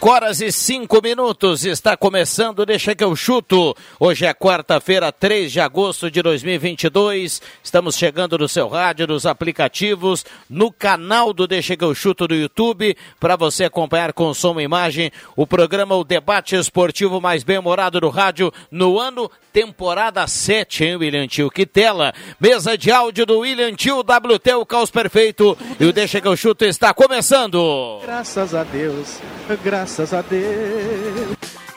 Cinco horas e cinco minutos, está começando, deixa que eu chuto. Hoje é quarta-feira, 3 de agosto de 2022. Estamos chegando no seu rádio, nos aplicativos, no canal do Deixa que eu chuto do YouTube, para você acompanhar com som e imagem o programa O Debate Esportivo mais bem-humorado do rádio no ano, temporada 7, hein, William Tio? Que tela! Mesa de áudio do William Tio, WT, o caos perfeito. E o Deixa que eu chuto está começando. Graças a Deus, graças a Deus.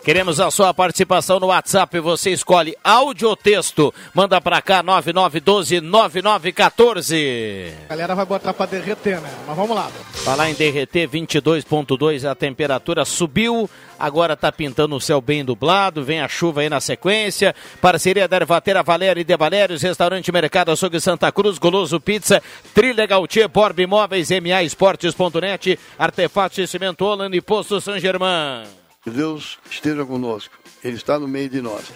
Queremos a sua participação no WhatsApp. Você escolhe áudio ou texto. Manda pra cá 9912-9914. A galera vai botar pra derreter, né? Mas vamos lá. Falar em derreter, 22,2 a temperatura subiu. Agora tá pintando o céu bem dublado. Vem a chuva aí na sequência. Parceria da Ervatera Valéria e De Valérios, Restaurante Mercado Açougue Santa Cruz, Goloso Pizza, Trilha Gautier, Borb Imóveis, MA Esportes.net, Artefatos de Cimento Holland e Posto São Germán. Que Deus esteja conosco. Ele está no meio de nós.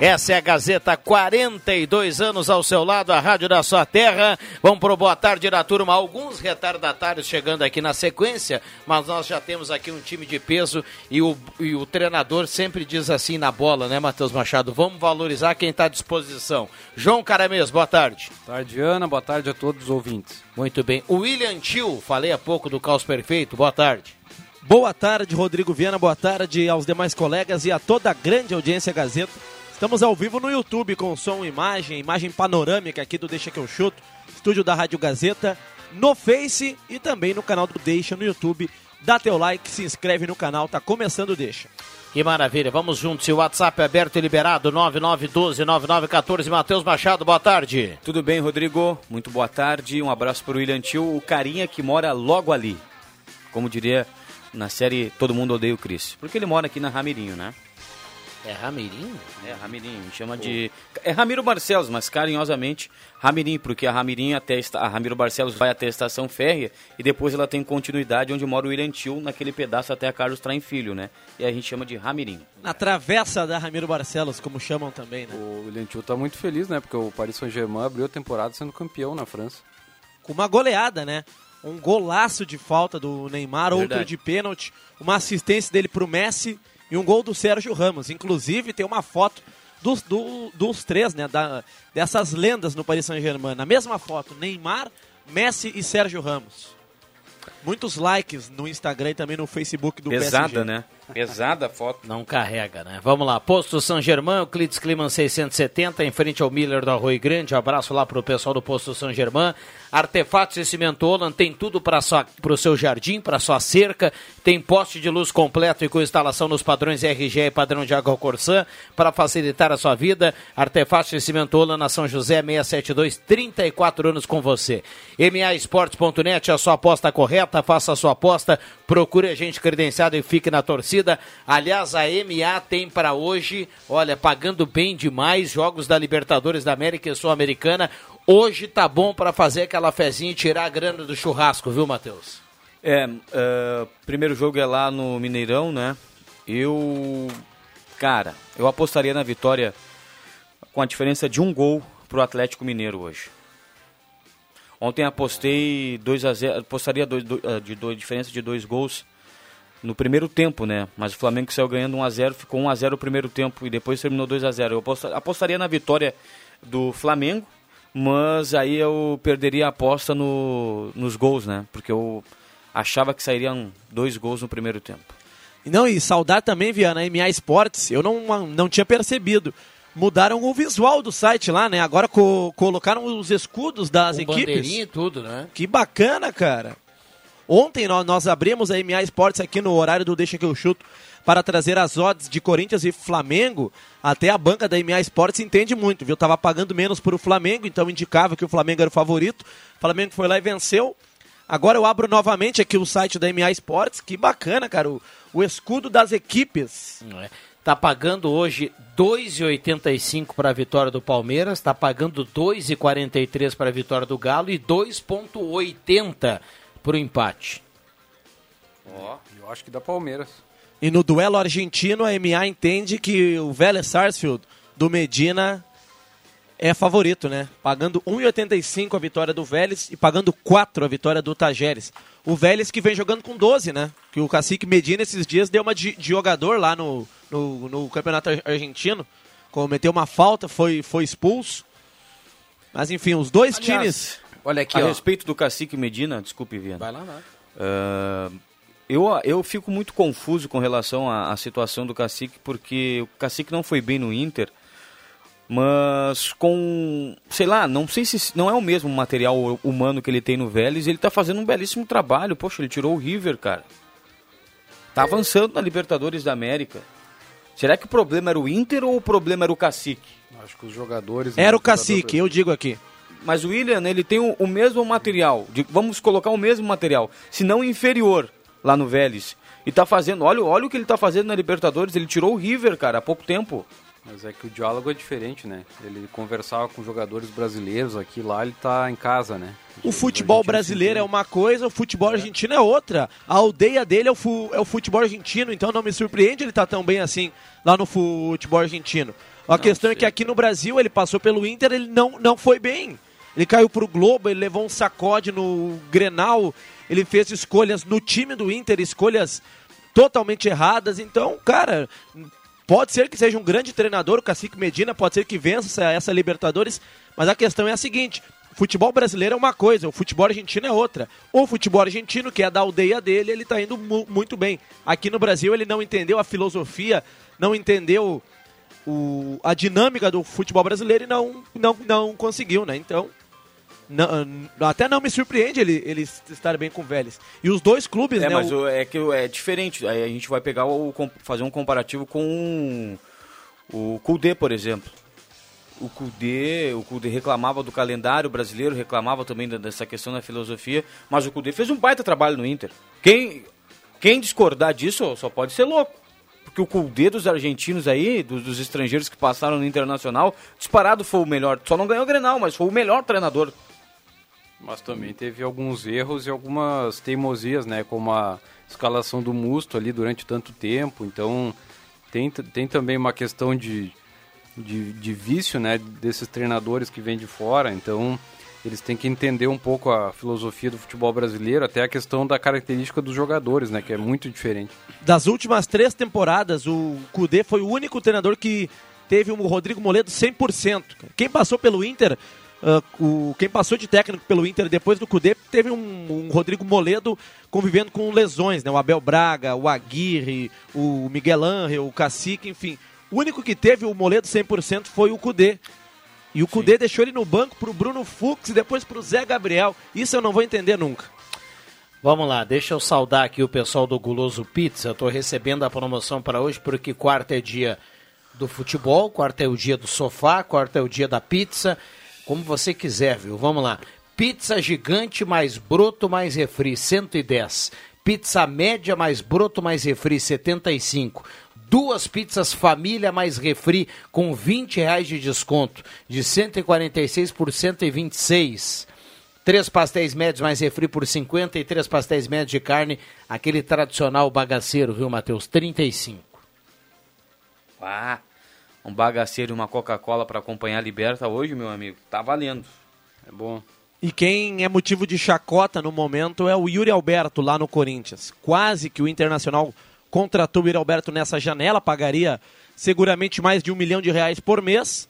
Essa é a Gazeta, 42 anos ao seu lado, a rádio da sua terra. Vamos pro boa tarde da turma. Alguns retardatários chegando aqui na sequência, mas nós já temos aqui um time de peso e o, e o treinador sempre diz assim na bola, né, Matheus Machado? Vamos valorizar quem está à disposição. João Caramês, boa tarde. Boa tarde, Ana. Boa tarde a todos os ouvintes. Muito bem. O William Tio, falei há pouco do Caos Perfeito, boa tarde. Boa tarde, Rodrigo Viana. Boa tarde aos demais colegas e a toda a grande audiência Gazeta. Estamos ao vivo no YouTube com som e imagem, imagem panorâmica aqui do Deixa que eu chuto, estúdio da Rádio Gazeta, no Face e também no canal do Deixa no YouTube. Dá teu like, se inscreve no canal, tá começando o Deixa. Que maravilha, vamos juntos. E o WhatsApp é aberto e liberado, 9912-9914. Matheus Machado, boa tarde. Tudo bem, Rodrigo? Muito boa tarde. Um abraço para o William Tio, o carinha que mora logo ali. Como diria na série Todo Mundo Odeia o Cris. Porque ele mora aqui na Ramirinho, né? É Ramirinho? É, Ramirinho, chama de. É Ramiro Barcelos, mas carinhosamente Ramirinho, porque a Ramirinho até a Ramiro Barcelos vai até a estação férrea e depois ela tem continuidade onde mora o William Tio, naquele pedaço até a Carlos Traem Filho, né? E a gente chama de Ramirinho. Na travessa da Ramiro Barcelos, como chamam também, né? O William Tio tá muito feliz, né? Porque o Paris Saint-Germain abriu a temporada sendo campeão na França. Com uma goleada, né? Um golaço de falta do Neymar, Verdade. outro de pênalti, uma assistência dele pro Messi e um gol do Sérgio Ramos. Inclusive, tem uma foto dos, do- dos três, né? Da, dessas lendas no Paris Saint-Germain. Na mesma foto, Neymar, Messi e Sérgio Ramos. Muitos likes no Instagram e também no Facebook do Pesada, PSG. né? Pesada a foto. Não carrega, né? Vamos lá. Posto São Germán, Euclides Climan 670, em frente ao Miller do Arroio Grande. Abraço lá pro pessoal do Posto São Germán. Artefatos e Cimento Holland tem tudo para o seu jardim, para sua cerca. Tem poste de luz completo e com instalação nos padrões RGE e padrão de água Corsã para facilitar a sua vida. Artefatos e Cimento Holland na São José 672, 34 anos com você. MAEsportes.net, a sua aposta correta, faça a sua aposta, procure a gente credenciado e fique na torcida. Aliás, a MA tem para hoje, olha, pagando bem demais, jogos da Libertadores da América e Sul-Americana. Hoje tá bom para fazer aquela fezinha e tirar a grana do churrasco, viu, Matheus? É, é, primeiro jogo é lá no Mineirão, né? Eu, cara, eu apostaria na vitória com a diferença de um gol pro Atlético Mineiro hoje. Ontem apostei 2 a 0, apostaria dois, dois, ah, de dois, diferença de dois gols no primeiro tempo, né? Mas o Flamengo saiu ganhando 1 a 0, ficou 1 a 0 o primeiro tempo e depois terminou 2 a 0. Eu aposta- apostaria na vitória do Flamengo, mas aí eu perderia a aposta no, nos gols, né? Porque eu achava que sairiam dois gols no primeiro tempo. Não, e saudar também, Viana, MA Esportes, eu não, não tinha percebido. Mudaram o visual do site lá, né? Agora co colocaram os escudos das Com equipes. bandeirinha e tudo, né? Que bacana, cara. Ontem nós, nós abrimos a MA Esportes aqui no horário do Deixa que eu chuto para trazer as odds de Corinthians e Flamengo. Até a banca da MA Esportes entende muito, viu? Tava pagando menos para o Flamengo, então indicava que o Flamengo era o favorito. O Flamengo foi lá e venceu. Agora eu abro novamente aqui o site da MA Esportes. Que bacana, cara. O, o escudo das equipes. É. Tá pagando hoje 2,85 para a vitória do Palmeiras, tá pagando 2,43 para a vitória do Galo e 2,80 para o empate. Ó, eu acho que dá Palmeiras. E no duelo argentino, a MA entende que o Vélez Sarsfield do Medina é favorito, né? Pagando 1,85 a vitória do Vélez e pagando 4 a vitória do Tajeres. O Vélez que vem jogando com 12, né? Que o Cacique Medina esses dias deu uma de, de jogador lá no, no, no, campeonato argentino. Cometeu uma falta, foi, foi expulso. Mas enfim, os dois Aliás, times. Olha aqui, a ó. respeito do Cacique Medina, desculpe, Viana. Vai lá, vai. Uh, eu, eu fico muito confuso com relação à, à, situação do Cacique, porque o Cacique não foi bem no Inter, mas com, sei lá, não sei se não é o mesmo material humano que ele tem no Vélez, ele tá fazendo um belíssimo trabalho. Poxa, ele tirou o River, cara. Tá avançando na Libertadores da América. Será que o problema era o Inter ou o problema era o Cacique? Acho que os jogadores... Era o Cacique, eu digo aqui. Mas o William, ele tem o, o mesmo material, de, vamos colocar o mesmo material, se não inferior, lá no Vélez. E tá fazendo, olha, olha o que ele tá fazendo na Libertadores, ele tirou o River, cara, há pouco tempo. Mas é que o diálogo é diferente, né? Ele conversava com jogadores brasileiros aqui, lá ele tá em casa, né? O futebol brasileiro é uma coisa, o futebol argentino é outra. A aldeia dele é o, fu é o futebol argentino, então não me surpreende ele estar tá tão bem assim lá no futebol argentino. A não, questão sei. é que aqui no Brasil ele passou pelo Inter, ele não, não foi bem. Ele caiu pro Globo, ele levou um sacode no Grenal, ele fez escolhas no time do Inter, escolhas totalmente erradas. Então, cara, pode ser que seja um grande treinador, o Cacique Medina, pode ser que vença essa, essa Libertadores, mas a questão é a seguinte: futebol brasileiro é uma coisa, o futebol argentino é outra. O futebol argentino, que é da aldeia dele, ele está indo mu muito bem. Aqui no Brasil, ele não entendeu a filosofia, não entendeu o, a dinâmica do futebol brasileiro e não, não, não conseguiu, né? Então, não, até não me surpreende ele, ele estar bem com o Vélez. E os dois clubes, é, né? Mas o... é que é diferente. Aí a gente vai pegar o fazer um comparativo com o Kudê, por exemplo. O Kudê, o Kudê reclamava do calendário brasileiro, reclamava também dessa questão da filosofia, mas o Kudê fez um baita trabalho no Inter. Quem, quem discordar disso só pode ser louco. Porque o Kudê dos argentinos aí, dos, dos estrangeiros que passaram no Internacional, disparado foi o melhor. Só não ganhou o Grenal, mas foi o melhor treinador mas também teve alguns erros e algumas teimosias, né? Como a escalação do Musto ali durante tanto tempo. Então tem, tem também uma questão de, de, de vício, né? Desses treinadores que vêm de fora. Então eles têm que entender um pouco a filosofia do futebol brasileiro, até a questão da característica dos jogadores, né, que é muito diferente. Das últimas três temporadas, o Cudê foi o único treinador que teve o Rodrigo Moledo 100%. Quem passou pelo Inter Uh, o, quem passou de técnico pelo Inter depois do Cudê teve um, um, Rodrigo Moledo convivendo com lesões, né? O Abel Braga, o Aguirre, o Miguel Ángel, o Cacique, enfim. O único que teve o Moledo 100% foi o Cudê. E o Cudê deixou ele no banco pro Bruno Fux e depois pro Zé Gabriel. Isso eu não vou entender nunca. Vamos lá, deixa eu saudar aqui o pessoal do Guloso Pizza. Estou recebendo a promoção para hoje porque quarta é dia do futebol, quarta é o dia do sofá, quarta é o dia da pizza como você quiser, viu? Vamos lá. Pizza gigante mais broto mais refri, 110. Pizza média mais broto mais refri, 75. Duas pizzas família mais refri com 20 reais de desconto, de 146 por 126. Três pastéis médios mais refri por 50 e três pastéis médios de carne, aquele tradicional bagaceiro, viu, Matheus? 35. Ah, um bagaceiro e uma Coca-Cola para acompanhar a Liberta hoje, meu amigo, tá valendo. É bom. E quem é motivo de chacota no momento é o Yuri Alberto lá no Corinthians. Quase que o Internacional contratou o Yuri Alberto nessa janela, pagaria seguramente mais de um milhão de reais por mês.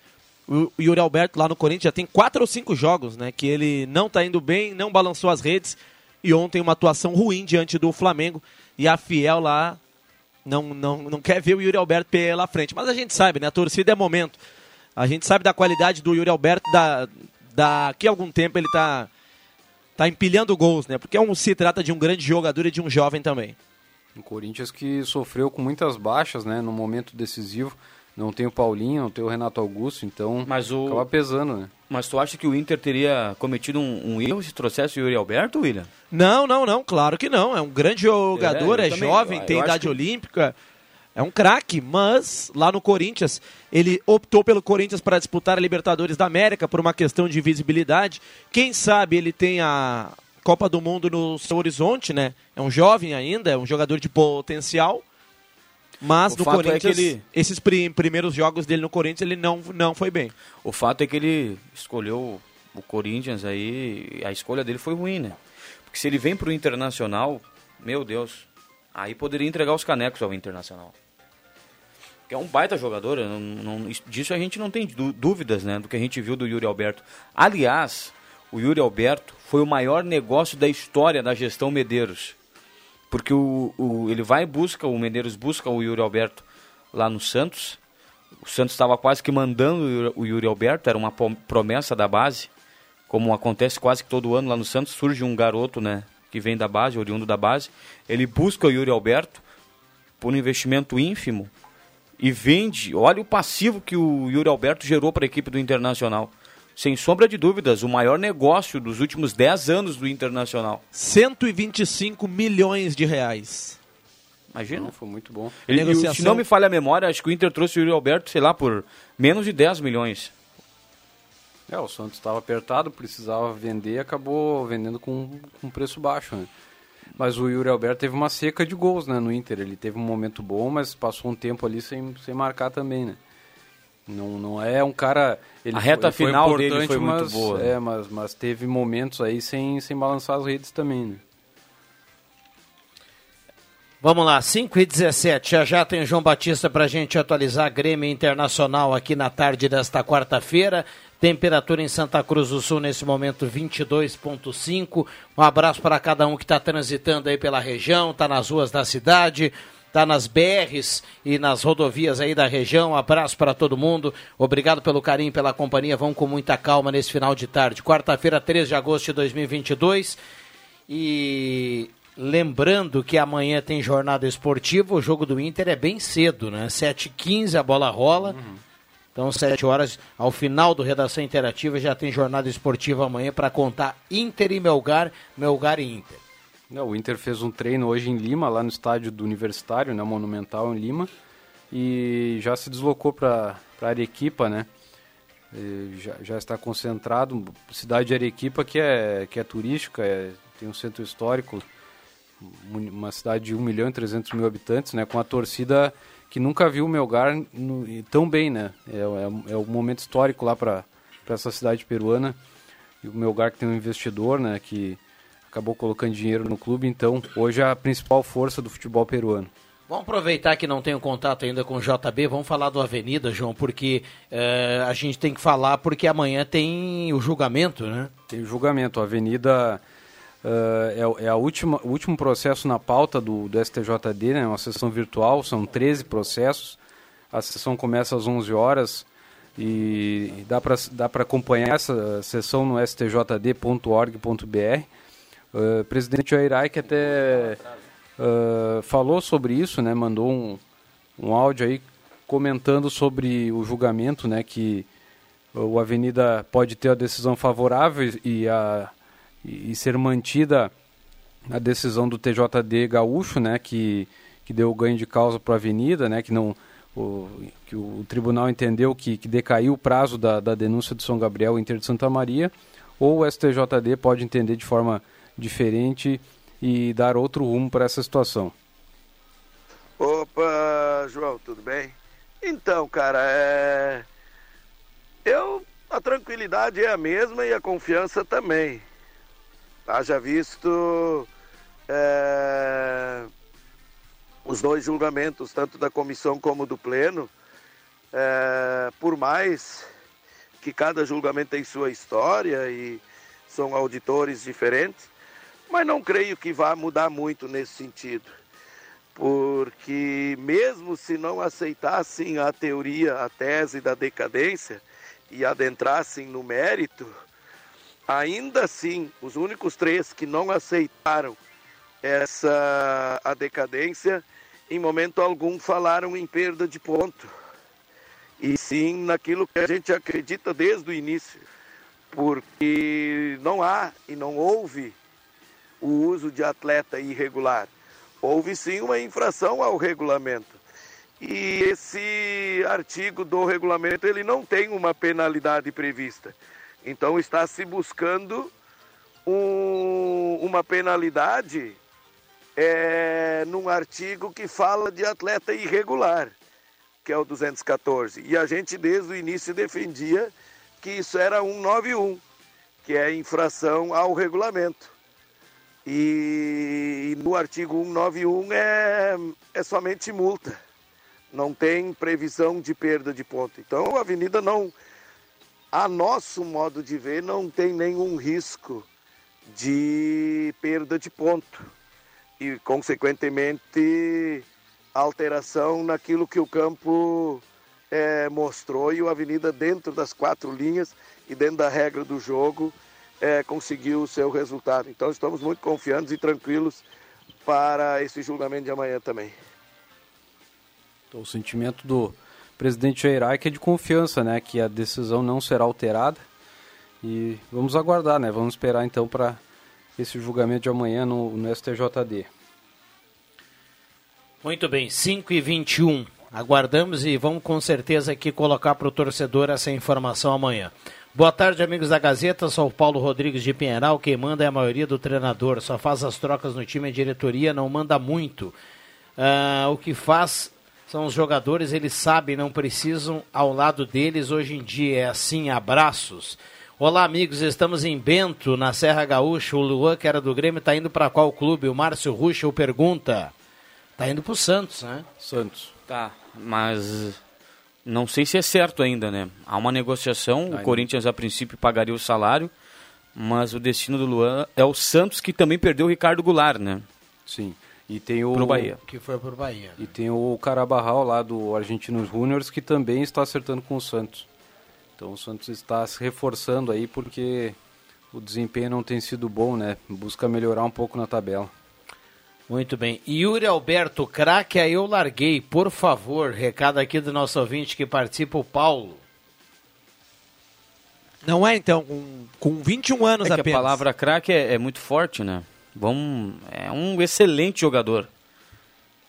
O Yuri Alberto lá no Corinthians já tem quatro ou cinco jogos, né? Que ele não tá indo bem, não balançou as redes. E ontem uma atuação ruim diante do Flamengo. E a Fiel lá não, não, não quer ver o Yuri Alberto pela frente. Mas a gente sabe, né? A torcida é momento. A gente sabe da qualidade do Yuri Alberto, da, daqui a algum tempo ele está tá empilhando gols, né? Porque é um, se trata de um grande jogador e de um jovem também. O Corinthians que sofreu com muitas baixas, né? No momento decisivo. Não tem o Paulinho, não tem o Renato Augusto, então Mas o... acaba pesando, né? Mas tu acha que o Inter teria cometido um, um erro se trouxesse o Yuri Alberto, William? Não, não, não, claro que não. É um grande jogador, É, é, também- jovem, eu tem idade que- olímpica. É um craque, mas lá no Corinthians, ele optou pelo Corinthians para disputar a Libertadores da América por uma questão de visibilidade. Quem sabe ele tem a Copa do Mundo no seu horizonte, né? É um jovem ainda, é um jogador de potencial. Mas O no é Corinthians, que ele- esses pri- primeiros jogos dele no Corinthians, ele não, não foi bem. O fato é que ele escolheu o Corinthians aí, a escolha dele foi ruim, né? Porque se ele vem pro Internacional, meu Deus, aí poderia entregar os canecos ao Internacional. Que é um baita jogador, não, não- disso a gente não tem dú- dúvidas, né? Do que a gente viu do Yuri Alberto. Aliás, o Yuri Alberto foi o maior negócio da história da gestão Medeiros. Porque o, o- ele vai e busca, o Medeiros busca o Yuri Alberto lá no Santos. O Santos estava quase que mandando o Yuri- Alberto, era uma promessa da base. Como acontece quase que todo ano lá no Santos, surge um garoto, né, que vem da base, oriundo da base. Ele busca o Yuri Alberto por um investimento ínfimo e vende. Olha o passivo que o Yuri Alberto gerou para a equipe do Internacional. Sem sombra de dúvidas, o maior negócio dos últimos 10 anos do Internacional. 125 milhões de reais. Imagina. Não, foi muito bom. Ele, Negociação. Se não me falha a memória, acho que o Inter trouxe o Yuri Alberto, sei lá, por menos de 10 milhões. É, o Santos estava apertado, precisava vender e acabou vendendo com, com preço baixo, né? Mas o Yuri Alberto teve uma seca de gols, né, no Inter. Ele teve um momento bom, mas passou um tempo ali sem, sem marcar também, né? Não, não é um cara... Ele A reta foi- final foi dele foi muito mas- boa, né? É, mas, mas teve momentos aí sem, sem balançar as redes também, né? Vamos lá, 5 e 17. Já já tem o João Batista para a gente atualizar Grêmio Internacional aqui na tarde desta quarta-feira. Temperatura em Santa Cruz do Sul nesse momento 22,5. Um abraço para cada um que está transitando aí pela região, está nas ruas da cidade, está nas BRs e nas rodovias aí da região. Um abraço para todo mundo. Obrigado pelo carinho, pela companhia. Vão com muita calma nesse final de tarde. Quarta-feira, 3 de agosto de 2022. E lembrando que amanhã tem jornada esportiva, o jogo do Inter é bem cedo, né? 7h15 a bola rola. Então, 7 horas, ao final do Redação Interativa, já tem jornada esportiva amanhã para contar Inter e Melgar, Melgar e Inter. Não, o Inter fez um treino hoje em Lima, lá no estádio do Universitário, né, Monumental em Lima, e já se deslocou para Arequipa, né? Já, já está concentrado, cidade de Arequipa que é, que é turística, é- tem um centro histórico, uma cidade de 1 milhão e 300 mil habitantes, né, com a torcida que nunca viu o Melgar no- tão bem, né? É, é, é um momento histórico lá para essa cidade peruana. E o Melgar que tem um investidor, né, que acabou colocando dinheiro no clube, então hoje é a principal força do futebol peruano. Vamos aproveitar que não tenho contato ainda com o JB, vamos falar do Avenida, João, porque eh, a gente tem que falar porque amanhã tem o julgamento, né? Tem o julgamento, a Avenida eh, é, é a última, o último processo na pauta do, do STJD, né, uma sessão virtual, são 13 processos, a sessão começa às 11 horas e, dá para dá para acompanhar essa sessão no stjd.org.br. O presidente Jair Aik até eh, falou sobre isso, né, mandou um, um áudio aí comentando sobre o julgamento, né, que o Avenida pode ter a decisão favorável e, a, e, ser mantida a decisão do TJD gaúcho, né, que, que deu ganho de causa para a Avenida, né, que não o, que o tribunal entendeu que, que decaiu o prazo da, da denúncia do São Gabriel Inter de Santa Maria, ou o STJD pode entender de forma diferente e dar outro rumo para essa situação. Opa, João, tudo bem? Então, cara, é. Eu. A tranquilidade é a mesma e a confiança também. Haja visto. é, Os dois julgamentos, tanto da comissão como do pleno. é, Por mais que cada julgamento tem sua história e são auditores diferentes, mas não creio que vá mudar muito nesse sentido. Porque mesmo se não aceitassem a teoria, a tese da decadência e adentrassem no mérito, ainda assim, os únicos três que não aceitaram essa a decadência, em momento algum falaram em perda de ponto. E sim naquilo que a gente acredita desde o início, porque não há e não houve o uso de atleta irregular. Houve sim uma infração ao regulamento. E esse artigo do regulamento ele não tem uma penalidade prevista. Então está se buscando um, uma penalidade é, num artigo que fala de atleta irregular, que é o 214. E a gente desde o início defendia que isso era 191, que é infração ao regulamento. E, no artigo 191 é, é somente multa, não tem previsão de perda de ponto. Então a avenida não, a nosso modo de ver, não tem nenhum risco de perda de ponto e, consequentemente, alteração naquilo que o campo é, mostrou e o Avenida, dentro das quatro linhas e dentro da regra do jogo, é, conseguiu o seu resultado. Então, estamos muito confiantes e tranquilos para esse julgamento de amanhã também. Então, o sentimento do presidente Jair é de confiança, né, que a decisão não será alterada. E vamos aguardar, né? Vamos esperar então para esse julgamento de amanhã no, no STJD. Muito bem, 5 e 21 Aguardamos e vamos com certeza aqui colocar para o torcedor essa informação amanhã. Boa tarde, amigos da Gazeta. Sou o Paulo Rodrigues de Pinheiral. Quem manda é a maioria do treinador. Só faz as trocas no time, a diretoria não manda muito. Uh, o que faz são os jogadores, eles sabem, não precisam ao lado deles. Hoje em dia é assim, abraços. Olá, amigos, estamos em Bento, na Serra Gaúcha. O Luan, que era do Grêmio, está indo para qual clube? O Márcio Ruschel pergunta. Está indo para o Santos, né? Santos. Tá, mas não sei se é certo ainda, né? Há uma negociação, o Corinthians a princípio pagaria o salário, mas o destino do Luan é o Santos que também perdeu o Ricardo Goulart, né? Sim. E tem o pro Bahia. Que foi pro Bahia. E tem o Carabarral lá do Argentinos Juniors que também está acertando com o Santos. Então o Santos está se reforçando aí porque o desempenho não tem sido bom, né? Busca melhorar um pouco na tabela. Muito bem. Yuri Alberto, craque, aí eu larguei, por favor. Recado aqui do nosso ouvinte que participa, o Paulo. Não é, então, com, com 21 anos é apenas. a palavra craque é, é, muito forte, né? Vamos, é um excelente jogador.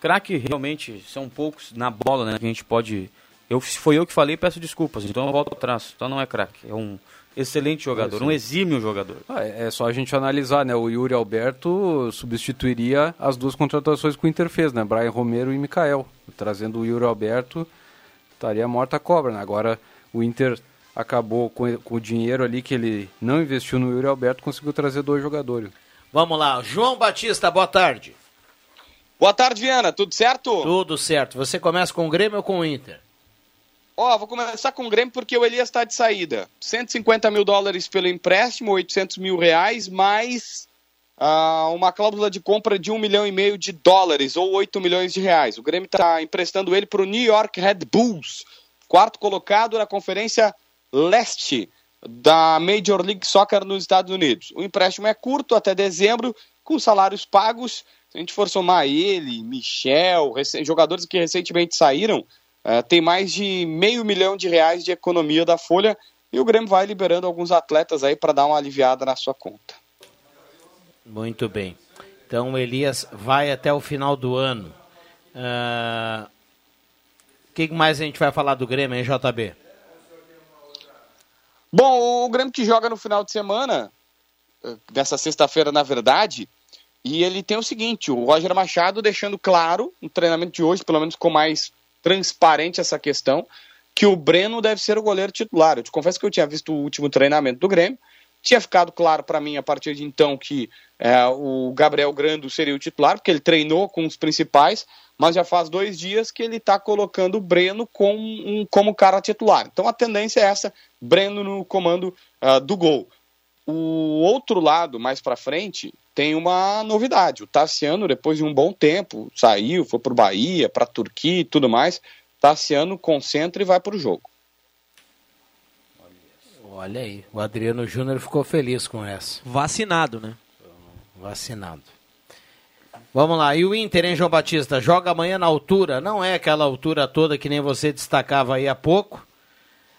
Craque realmente são poucos na bola, né? Que a gente pode eu, se foi eu que falei, peço desculpas. Então eu volto atrás. Então não é craque. É um excelente jogador, um exímio jogador. Ah, é, é só a gente analisar, né? O Yuri Alberto substituiria as duas contratações que o Inter fez, né? Brian Romero e Mikael. Trazendo o Yuri Alberto, estaria morta a cobra, né? Agora o Inter acabou com, com o dinheiro ali que ele não investiu no Yuri Alberto, conseguiu trazer dois jogadores. Vamos lá, João Batista, boa tarde. Boa tarde, Viana, tudo certo? Tudo certo. Você começa com o Grêmio ou com o Inter? Ó, oh, vou começar com o Grêmio porque o Elias está de saída. 150 mil dólares pelo empréstimo, 800 mil reais, mais uh, uma cláusula de compra de 1 milhão e meio de dólares, ou 8 milhões de reais. O Grêmio está emprestando ele para o New York Red Bulls, quarto colocado na Conferência Leste da Major League Soccer nos Estados Unidos. O empréstimo é curto, até dezembro, com salários pagos. Se a gente for somar ele, Michel, jogadores que recentemente saíram, Uh, tem mais de meio milhão de reais de economia da Folha e o Grêmio vai liberando alguns atletas aí para dar uma aliviada na sua conta. Muito bem. Então o Elias vai até o final do ano. O uh, que mais a gente vai falar do Grêmio, hein, JB? Bom, o Grêmio que joga no final de semana, dessa sexta-feira, na verdade, e ele tem o seguinte: o Roger Machado deixando claro no treinamento de hoje, pelo menos com mais transparente essa questão, que o Breno deve ser o goleiro titular. Eu te confesso que eu tinha visto o último treinamento do Grêmio, tinha ficado claro para mim a partir de então que é, o Gabriel Grando seria o titular, porque ele treinou com os principais, mas já faz dois dias que ele está colocando o Breno como, um, como cara titular. Então a tendência é essa, Breno no comando uh, do gol. O outro lado, mais para frente, tem uma novidade. O Tassiano, depois de um bom tempo, saiu, foi para o Bahia, para a Turquia e tudo mais. Tassiano concentra e vai para o jogo. Olha aí, o Adriano Júnior ficou feliz com essa. Vacinado, né? Vacinado. Vamos lá, e o Inter, hein, João Batista? Joga amanhã na altura. Não é aquela altura toda que nem você destacava aí há pouco,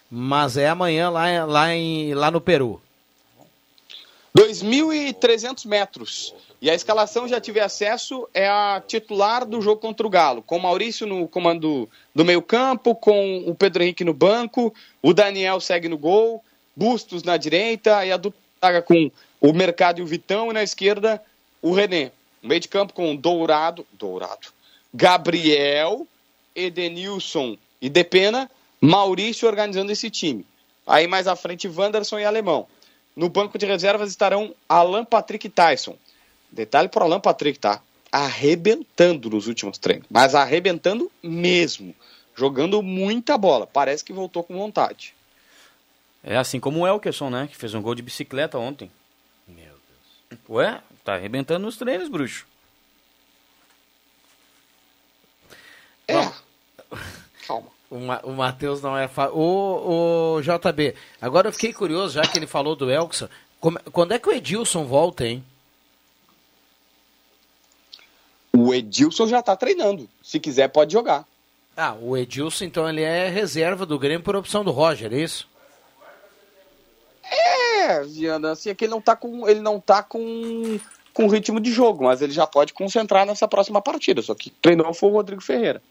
mas é amanhã lá, lá, em, lá no Peru. 2.300 metros. E a escalação já tive acesso, é a titular do jogo contra o Galo, com o Maurício no comando do meio-campo, com o Pedro Henrique no banco, o Daniel segue no gol, Bustos na direita, e a dupla com o Mercado e o Vitão, e na esquerda o René. Meio de campo com Dourado, Dourado, Gabriel, Edenilson e Depena, Maurício organizando esse time. Aí mais à frente, Wanderson e Alemão. No banco de reservas estarão Alan Patrick Tyson. Detalhe para Alan Patrick, tá? Arrebentando nos últimos treinos. Mas arrebentando mesmo. Jogando muita bola. Parece que voltou com vontade. É assim como o Elkerson, né? Que fez um gol de bicicleta ontem. Meu Deus. Ué, tá arrebentando nos treinos, bruxo. É. Calma. O, Ma o Matheus não é fácil. O, o JB, agora eu fiquei curioso, já que ele falou do Elkson. Como, quando é que o Edilson volta, hein? O Edilson já tá treinando. Se quiser, pode jogar. Ah, o Edilson, então, ele é reserva do Grêmio por opção do Roger, é isso? É, Viana, assim, é que ele não tá com. Ele não tá com, com ritmo de jogo, mas ele já pode concentrar nessa próxima partida. Só que treinou foi o Rodrigo Ferreira.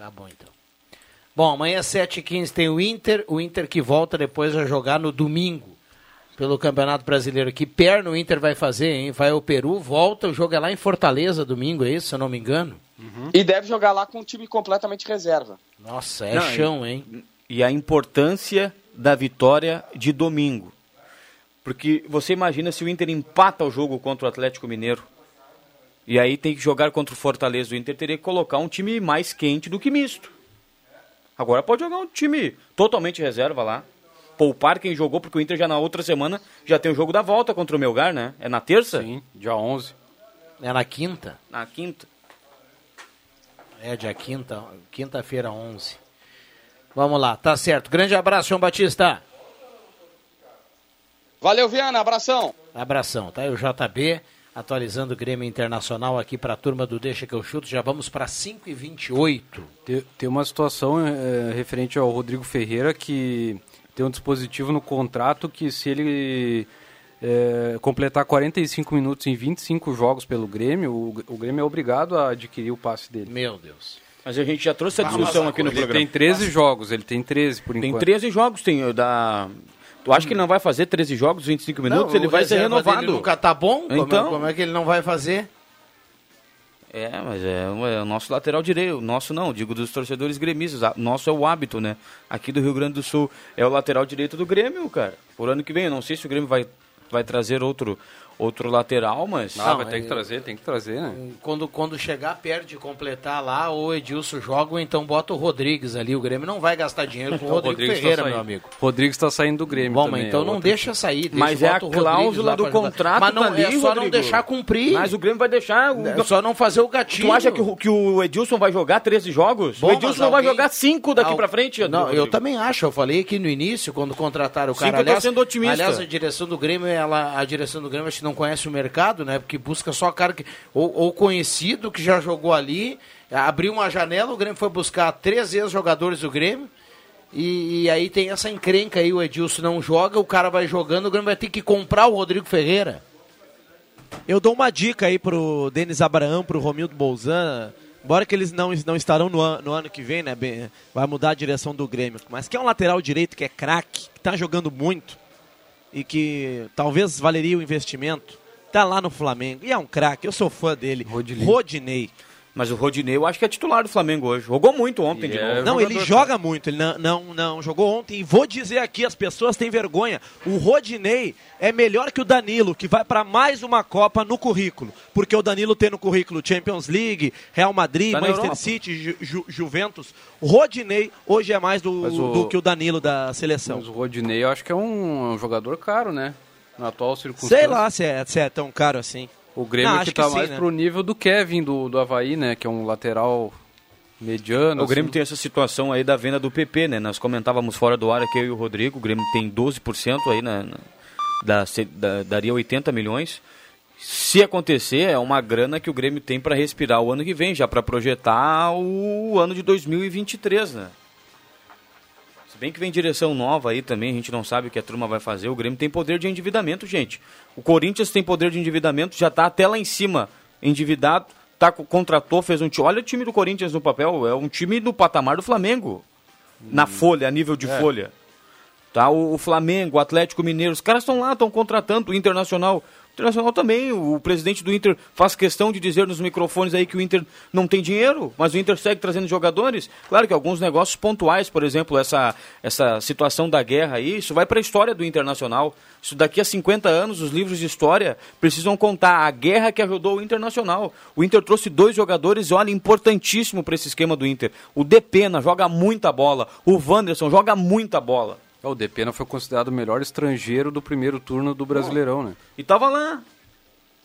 Tá bom, então. Bom, amanhã 7h15 tem o Inter, o Inter que volta depois a jogar no domingo pelo Campeonato Brasileiro. Que perna o Inter vai fazer, hein? Vai ao Peru, volta, o jogo é lá em Fortaleza domingo, é isso, se eu não me engano? Uhum. E deve jogar lá com um time completamente reserva. Nossa, é não, chão, hein? E a importância da vitória de domingo. Porque você imagina se o Inter empata o jogo contra o Atlético Mineiro. E aí tem que jogar contra o Fortaleza. O Inter teria que colocar um time mais quente do que misto. Agora pode jogar um time totalmente reserva lá. Poupar quem jogou, porque o Inter já na outra semana já tem o jogo da volta contra o Melgar, né? É na terça? Sim, dia 11. É na quinta? Na quinta. É, dia quinta, quinta-feira 11. Vamos lá, tá certo. Grande abraço, João Batista. Valeu, Viana, abração. Abração, tá aí o JB atualizando o Grêmio Internacional aqui para a turma do Deixa que eu chuto. Já vamos para 5 e 28 tem, tem uma situação é, referente ao Rodrigo Ferreira que tem um dispositivo no contrato que se ele é, completar 45 minutos em 25 jogos pelo Grêmio, o, o, Grêmio é obrigado a adquirir o passe dele. Meu Deus. Mas a gente já trouxe a discussão aqui no ele programa. Ele tem 13 jogos, ele tem 13 por enquanto. Tem 13 jogos, tem da Tu acha que ele não vai fazer 13 jogos, 25 minutos? Não, ele vai ser renovado. Ele nunca tá bom? Então, como é, como é que ele não vai fazer? É, mas é, é, o nosso lateral direito. Nosso não, digo dos torcedores gremistas. Nosso é o hábito, né? Aqui do Rio Grande do Sul é o lateral direito do Grêmio, cara. Por ano que vem, eu não sei se o Grêmio vai, vai trazer outro, outro lateral, mas. Não, vai ter que trazer, tem que trazer, né? Quando, quando chegar perto de completar lá, ou o Edilson joga, ou então bota o Rodrigues ali. O Grêmio não vai gastar dinheiro com o Rodrigo Rodrigues tá Ferreira, tá meu amigo. Rodrigues está saindo do Grêmio. Bom, também, mas então é não deixa sair. Deixa, mas é a cláusula do contrato. Mas não tá ali, é só Rodrigo. não deixar cumprir. Mas o Grêmio vai deixar. O... É só não fazer o gatilho. Tu acha que o, que o Edilson vai jogar 13 jogos? Bom, o Edilson não vai jogar 5 daqui Al... para frente. Não, Rodrigo. eu também acho. Eu falei aqui no início, quando contrataram o cara. Sim, aliás, eu tô sendo otimista. aliás, a direção do Grêmio, ela, a direção do Grêmio acho que não conhece o mercado, né? que busca só cara que. Ou, ou, conhecido que já jogou ali. Abriu uma janela, o Grêmio foi buscar três ex-jogadores do Grêmio. E, e, aí tem essa encrenca aí, o Edilson não joga, o cara vai jogando, o Grêmio vai ter que comprar o Rodrigo Ferreira. Eu dou uma dica aí pro Denis Abraão, pro Romildo Bolzan, embora que eles não, não estarão no, an, no ano que vem, né? Bem, vai mudar a direção do Grêmio. Mas que é um lateral direito que é craque, que tá jogando muito e que talvez valeria o investimento tá lá no Flamengo e é um craque, eu sou fã dele. Rodinei. Rodinei. Mas o Rodinei eu acho que é titular do Flamengo hoje. Jogou muito ontem de é novo. Não, ele joga muito, ele não, não, não jogou ontem. E vou dizer aqui, as pessoas têm vergonha. O Rodinei é melhor que o Danilo, que vai para mais uma Copa no currículo. Porque o Danilo tem no currículo Champions League, Real Madrid, Tá Manchester Europa. City, Ju- Ju- Juventus. O Rodinei hoje é mais do, o- do que o Danilo da seleção. Mas o Rodinei eu acho que é um, um jogador caro, né? Na atual circunstância. Sei lá se é, se é tão caro assim. O Grêmio Não, que tá que sim, mais né? pro nível do Kevin do, do Havaí, né? Que é um lateral mediano. O Grêmio assim. tem essa situação aí da venda do PP, né? Nós comentávamos fora do ar aqui eu e o Rodrigo. O Grêmio tem 12% aí, na, na- da, da- daria 80 milhões. Se acontecer, é uma grana que o Grêmio tem para respirar o ano que vem, já para projetar o ano de 2023, né? Bem que vem direção nova aí também, a gente não sabe o que a turma vai fazer. O Grêmio tem poder de endividamento, gente. O Corinthians tem poder de endividamento, já tá até lá em cima, endividado, tá, co- contratou, fez um time. Olha o time do Corinthians no papel, é um time do patamar do Flamengo. Na folha, a nível de folha. Tá, o, o Flamengo, o Atlético Mineiro, os caras estão lá, estão contratando o Internacional. Internacional também, o presidente do Inter faz questão de dizer nos microfones aí que o Inter não tem dinheiro, mas o Inter segue trazendo jogadores. Claro que alguns negócios pontuais, por exemplo, essa, essa situação da guerra aí, isso vai para a história do Internacional. Isso daqui a 50 anos, os livros de história precisam contar a guerra que ajudou o Internacional. O Inter trouxe dois jogadores, olha, importantíssimo para esse esquema do Inter. O Depena joga muita bola, o Wanderson joga muita bola. É, O Depena foi considerado o melhor estrangeiro do primeiro turno do Brasileirão, né? E tava lá.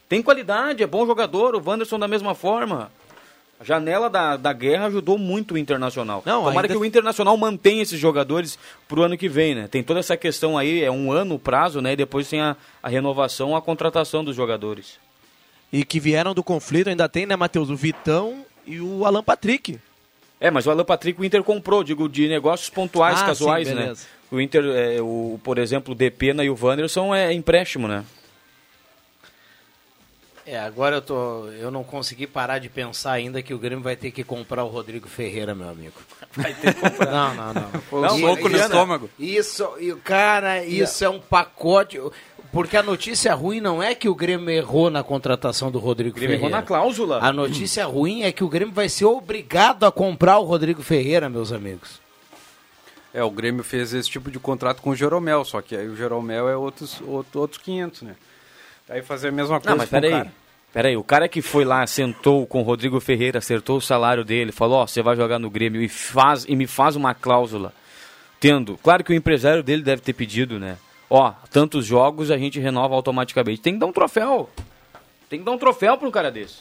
Tem qualidade, é bom jogador. O Wanderson da mesma forma. A janela da, da guerra ajudou muito o Internacional. Não, Tomara ainda- que o Internacional mantenha esses jogadores pro ano que vem, né? Tem toda essa questão aí, é um ano o prazo, né? E depois tem a, a renovação, a contratação dos jogadores. E que vieram do conflito, ainda tem, né, Matheus? O Vitão e o Alan Patrick. É, mas o Alan Patrick o Inter comprou, digo, de negócios pontuais, Ah, casuais, sim, né? O Inter, é, o, por exemplo, o Depena e o Wanderson é empréstimo, né? É, agora eu tô. Eu não consegui parar de pensar ainda que o Grêmio vai ter que comprar o Rodrigo Ferreira, meu amigo. Vai ter que comprar. Não, não, não. Um soco no isso- estômago. Isso, e, cara, isso é um pacote. Porque a notícia ruim não é que o Grêmio errou na contratação do Rodrigo O Grêmio errou Ferreira. na cláusula. A notícia ruim é que o Grêmio vai ser obrigado a comprar o Rodrigo Ferreira, meus amigos. É, o Grêmio fez esse tipo de contrato com o Jeromel, só que aí o Jeromel é outros, outro, outros 500, né? Aí fazer a mesma coisa Não, mas com o peraí. cara. Peraí, o cara que foi lá, sentou com o Rodrigo Ferreira, acertou o salário dele, falou, ó, você vai jogar no Grêmio e, faz, e me faz uma cláusula. Tendo, claro que o empresário dele deve ter pedido, né? Ó, tantos jogos a gente renova automaticamente. Tem que dar um troféu. Tem que dar um troféu pra um cara desse.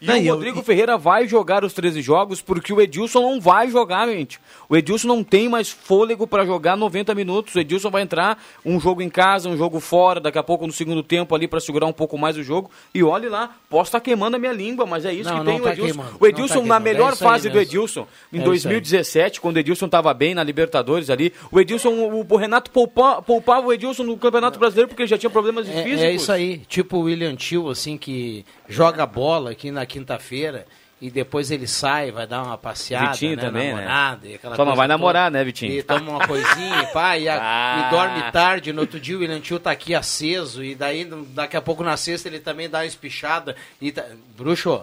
E Não, o e eu- Rodrigo Ferreira vai jogar os 13 jogos porque o Edilson não vai jogar, gente. O Edilson não tem mais fôlego para jogar 90 minutos. O Edilson vai entrar um jogo em casa, um jogo fora, daqui a pouco no segundo tempo ali para segurar um pouco mais o jogo. E olhe lá, posso estar queimando a minha língua, mas é isso Não, que tem tá o Edilson. queimando, o Edilson tá na queimando, melhor é fase do. Edilson, em É isso aí. 2017, quando o Edilson estava bem na Libertadores ali, o Edilson, o, o Renato poupa- poupava o Edilson no Campeonato Brasileiro porque ele já tinha problemas É, físicos. é isso aí, tipo o William Tio, assim, que joga bola aqui na quinta-feira e depois ele sai, vai dar uma passeada, Vitinho né, também, né? namorada, aquela Só não vai toda. namorar, né, Vitinho? E toma uma coisinha, e pá, e, a- Ah. e dorme tarde, no outro dia o William Tio tá aqui aceso, e daí daqui a pouco na sexta ele também dá uma espichada. E tá... Bruxo,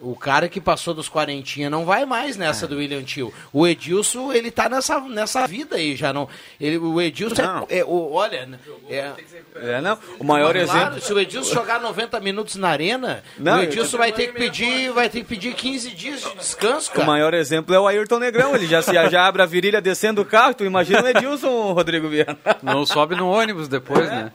o cara que passou dos quarentinha não vai mais nessa É. do William Tio. O Edilson, ele tá nessa, nessa vida aí, já não... Ele, o Edilson Não. é, é o- olha... É, É, não. O maior Claro, exemplo. se o Edilson jogar 90 minutos na arena, Não, o Edilson vai ter que pedir, vai ter que pedir 15 dias de descanso, O cara. maior exemplo é o Ayrton Negrão. Ele já, se, já abre a virilha descendo o carro. Tu imagina o Edilson, Rodrigo Viana. Não sobe no ônibus depois, né?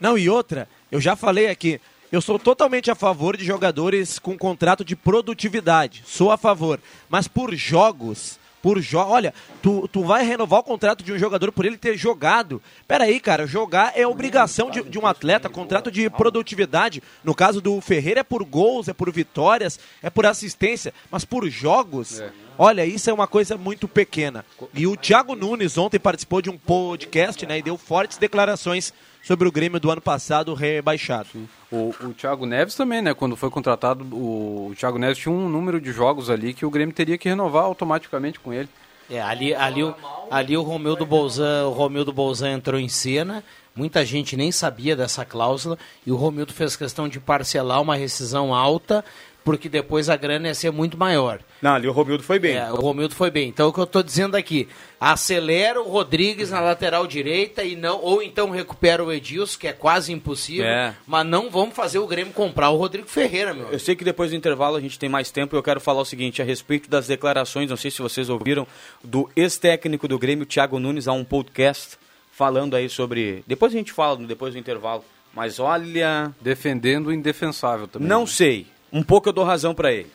Não, e outra, eu já falei aqui, eu sou totalmente a favor de jogadores com contrato de produtividade. Sou a favor. Mas por jogos, por jo olha, tu, tu vai renovar o contrato de um jogador por ele ter jogado. Peraí, cara, jogar é obrigação de, de um atleta, contrato de produtividade. No caso do Ferreira é por gols, é por vitórias, é por assistência, mas por jogos. Olha, isso é uma coisa muito pequena. E o Thiago Nunes ontem participou de um podcast, né, e deu fortes declarações sobre o Grêmio do ano passado rebaixado. O, o Thiago Neves também, né? Quando foi contratado, o, o Thiago Neves tinha um número de jogos ali que o Grêmio teria que renovar automaticamente com ele. É, ali, ali o, Ali o Romildo Bolzan, o Romildo Bolzan entrou em cena, muita gente nem sabia dessa cláusula e o Romildo fez questão de parcelar uma rescisão alta, porque depois a grana ia ser muito maior. Não, ali o Romildo foi bem. É, o Romildo foi bem. Então o que eu estou dizendo aqui, acelera o Rodrigues na lateral direita e não ou então recupera o Edilson, que é quase impossível, É. mas não vamos fazer o Grêmio comprar o Rodrigo Ferreira, meu. Eu sei que depois do intervalo a gente tem mais tempo e eu quero falar o seguinte a respeito das declarações, não sei se vocês ouviram, do ex-técnico do Grêmio, Thiago Nunes, a um podcast falando aí sobre. Depois a gente fala, depois do intervalo. Mas olha. Defendendo o indefensável também. Não né? sei. Um pouco eu dou razão pra ele.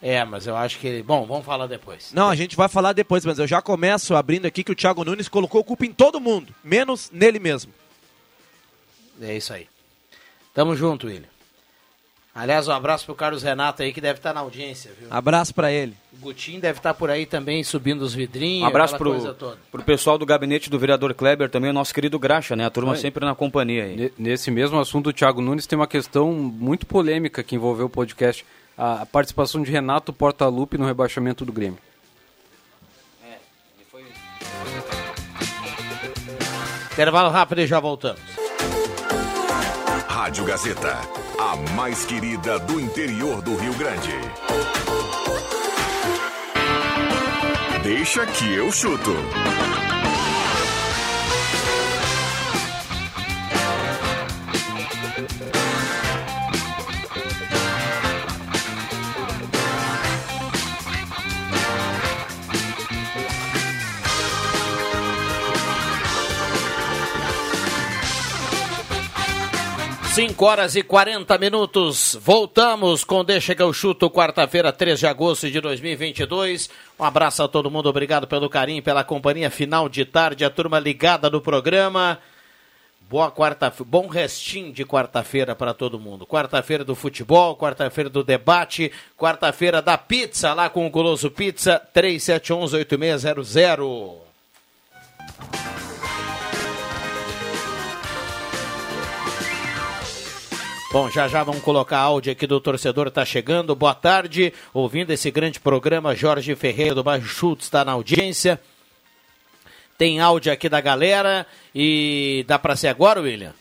É, mas eu acho que ele. Bom, vamos falar depois. Não, a gente vai falar depois, mas eu já começo abrindo aqui que o Thiago Nunes colocou culpa em todo mundo, menos nele mesmo. É isso aí. Tamo junto, William. Aliás, um abraço pro Carlos Renato aí que deve estar na audiência, viu? Abraço pra ele. O Gutinho deve estar por aí também subindo os vidrinhos. Um abraço pro, coisa toda. pro pessoal do gabinete do vereador Kleber, também o nosso querido Graxa, né? A turma Oi. sempre na companhia aí. Ne- Nesse mesmo assunto, o Thiago Nunes tem uma questão muito polêmica que envolveu o podcast. A a participação de Renato Portaluppi no rebaixamento do Grêmio. Intervalo rápido e já voltamos. Rádio Gazeta, a mais querida do interior do Rio Grande. Deixa que eu chuto. Cinco horas e 40 minutos. Voltamos com Deixa que eu chuto, quarta-feira, 3 de agosto de 2022. Um abraço a todo mundo, obrigado pelo carinho, pela companhia final de tarde, a turma ligada no programa. Boa quarta, bom restinho de quarta-feira para todo mundo. Quarta-feira do futebol, quarta-feira do debate, quarta-feira da pizza lá com o Goloso Pizza 37118600. Bom, já já vamos colocar áudio aqui do torcedor, tá chegando. Boa tarde, ouvindo esse grande programa, Jorge Ferreira do Baixo Chutes está na audiência. Tem áudio aqui da galera e dá para ser agora, William?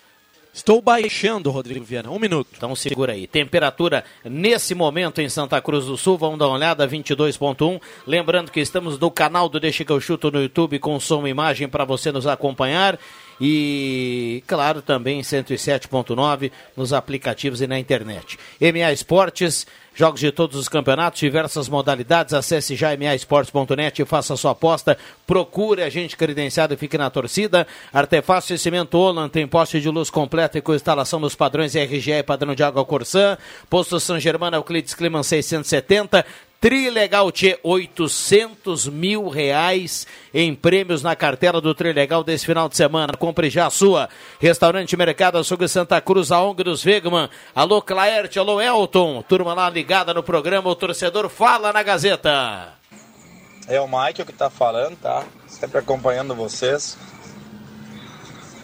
Estou baixando, Rodrigo Viana. Um minuto. Então segura aí. Temperatura nesse momento em Santa Cruz do Sul, vamos dar uma olhada, 22.1. Lembrando que estamos no canal do Deixa que eu chuto no YouTube com som e imagem para você nos acompanhar. E, claro, também 107.9 nos aplicativos e na internet. MA Esportes, jogos de todos os campeonatos, diversas modalidades. Acesse já maesportes.net e faça sua aposta. Procure a gente credenciado e fique na torcida. Artefatos de cimento Olan tem poste de luz completa e com instalação dos padrões RGE e padrão de água Corsã. Posto São Germano Euclides Climan 670. Trilegal Tchê, 800 mil reais em prêmios na cartela do Trilegal desse final de semana. Compre já a sua. Restaurante Mercado Açougue Santa Cruz, a ONG dos Wegman. Alô Claerte, alô Elton. Turma lá ligada no programa, o torcedor fala na Gazeta. É o Michael que tá falando, tá? Sempre acompanhando vocês.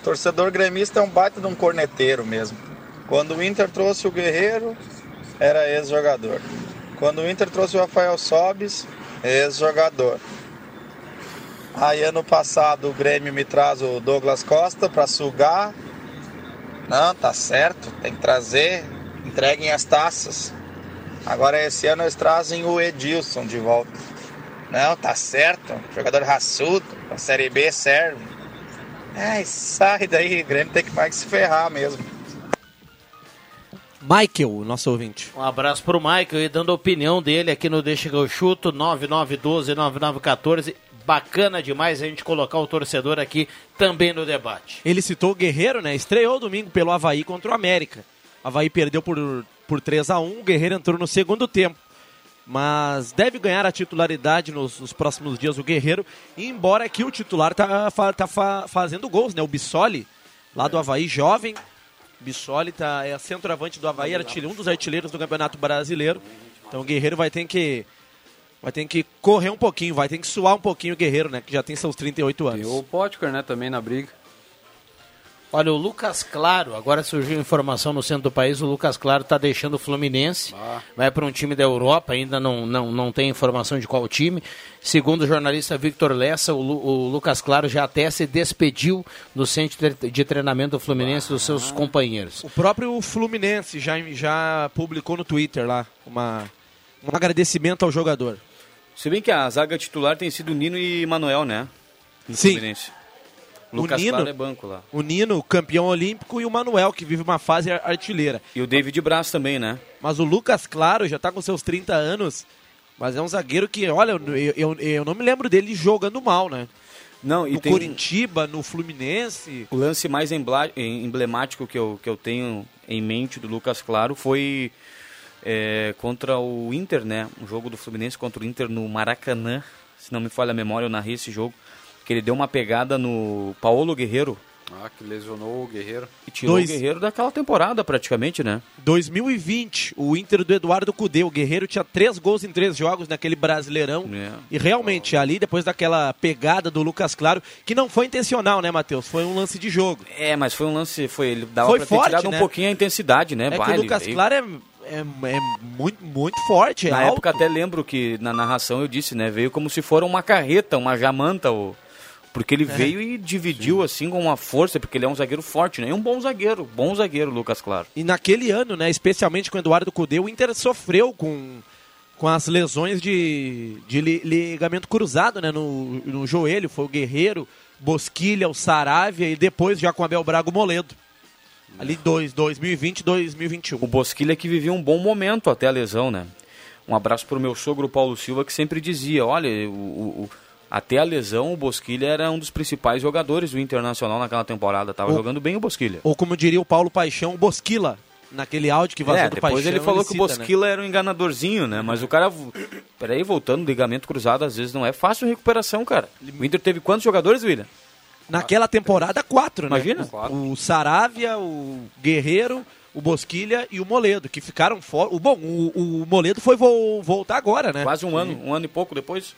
Torcedor gremista é um baita de um corneteiro mesmo. Quando o Inter trouxe o Guerreiro, era ex-jogador. Quando o Inter trouxe o Rafael Sobis, ex-jogador. Aí ano passado o Grêmio me traz o Douglas Costa para sugar. Não, tá certo, tem que trazer. Entreguem as taças. Agora esse ano eles trazem o Edilson de volta. Não, tá certo. Jogador raçudo, a Série B serve. Ai, sai daí, o Grêmio tem que mais se ferrar mesmo. Michael, nosso ouvinte. Um abraço pro Michael e dando a opinião dele aqui no Deixa que eu chuto, 9912-9914. Bacana demais a gente colocar o torcedor aqui também no debate. Ele citou o Guerreiro, né? Estreou domingo pelo Havaí contra o América. O Havaí perdeu por, por 3 a 1 o Guerreiro entrou no segundo tempo. Mas deve ganhar a titularidade nos, nos próximos dias o Guerreiro, embora aqui o titular tá, tá fa- fazendo gols, né? O Bissoli, lá do Havaí, jovem. Bissoli tá, é centroavante do Havaí, artilheiro, um dos artilheiros do Campeonato Brasileiro. Então o Guerreiro vai ter que vai ter que correr um pouquinho, vai ter que suar um pouquinho o Guerreiro, né? Que já tem seus 38 anos. E o Potker, né, também na briga. Olha, o Lucas Claro, agora surgiu informação no centro do país, o Lucas Claro está deixando o Fluminense, vai para um time da Europa, ainda não, não, não tem informação de qual time. Segundo o jornalista Victor Lessa, o, Lu- o Lucas Claro já até se despediu do centro de- treinamento do Fluminense dos seus companheiros. O próprio Fluminense já, já publicou no Twitter lá uma, um agradecimento ao jogador. Se bem que a zaga titular tem sido Nino e Manuel, né? No Sim. Fluminense. O Lucas Nino- Claro é banco lá. O Nino, campeão olímpico, e o Manuel, que vive uma fase ar- artilheira. E o David Braz também, né? Mas o Lucas Claro já tá com seus 30 anos, mas é um zagueiro que, olha, eu, eu, eu não me lembro dele jogando mal, né? Não, e no tem Curitiba, no Fluminense. o lance mais emblemático que eu, que eu tenho em mente do Lucas Claro foi é, contra o Inter, né? Um jogo do Fluminense contra o Inter no Maracanã. Se não me falha a memória, eu narrei esse jogo. Que ele deu uma pegada no Paulo Guerreiro Ah, que lesionou o Guerreiro. e tirou Dois. o Guerreiro daquela temporada praticamente, né? 2020, o Inter do Eduardo Cudê, o Guerreiro tinha três gols em três jogos naquele Brasileirão. É. E realmente, ali, depois daquela pegada do Lucas Claro, que não foi intencional, né, Matheus? Foi um lance de jogo. É, mas foi um lance, foi ele dava Foi pra ter forte, tirado né? um pouquinho a intensidade, né? É Bah, que o Lucas veio- Claro é, é, é muito, muito forte, é Na alto. época até lembro que na narração eu disse, né? Veio como se for uma carreta, uma jamanta, o... porque ele veio e dividiu assim com uma força, porque ele é um zagueiro forte, né? E um bom zagueiro, bom zagueiro, Lucas Claro. E naquele ano, né, especialmente com o Eduardo Cudê, o Inter sofreu com, com as lesões de, de li- ligamento cruzado né, no, no joelho. Foi o Guerreiro, Bosquilha, o Saravia e depois já com o Abel Braga o Moledo. Ali dois, 2020 2021. O Bosquilha que vivia um bom momento até a lesão, né? Um abraço pro meu sogro Paulo Silva, que sempre dizia, olha, o, o- o- até a lesão o Bosquilha era um dos principais jogadores do Internacional naquela temporada. Tava O- jogando bem o Bosquilha. Ou como diria o Paulo Paixão, o Bosquila. Naquele áudio que vazou É, do depois Paixão. ele falou que o cita, né? Bosquila era um enganadorzinho, né? Mas o cara. Peraí, voltando, ligamento cruzado, às vezes não é fácil recuperação, cara. O Inter teve quantos jogadores, William? Naquela temporada, quatro, né? Imagina. O Saravia, o Guerreiro, o Bosquilha e o Moledo, que ficaram fora. O, bom, o, o Moledo foi vo- voltar agora, né? Quase um ano, um ano e pouco depois.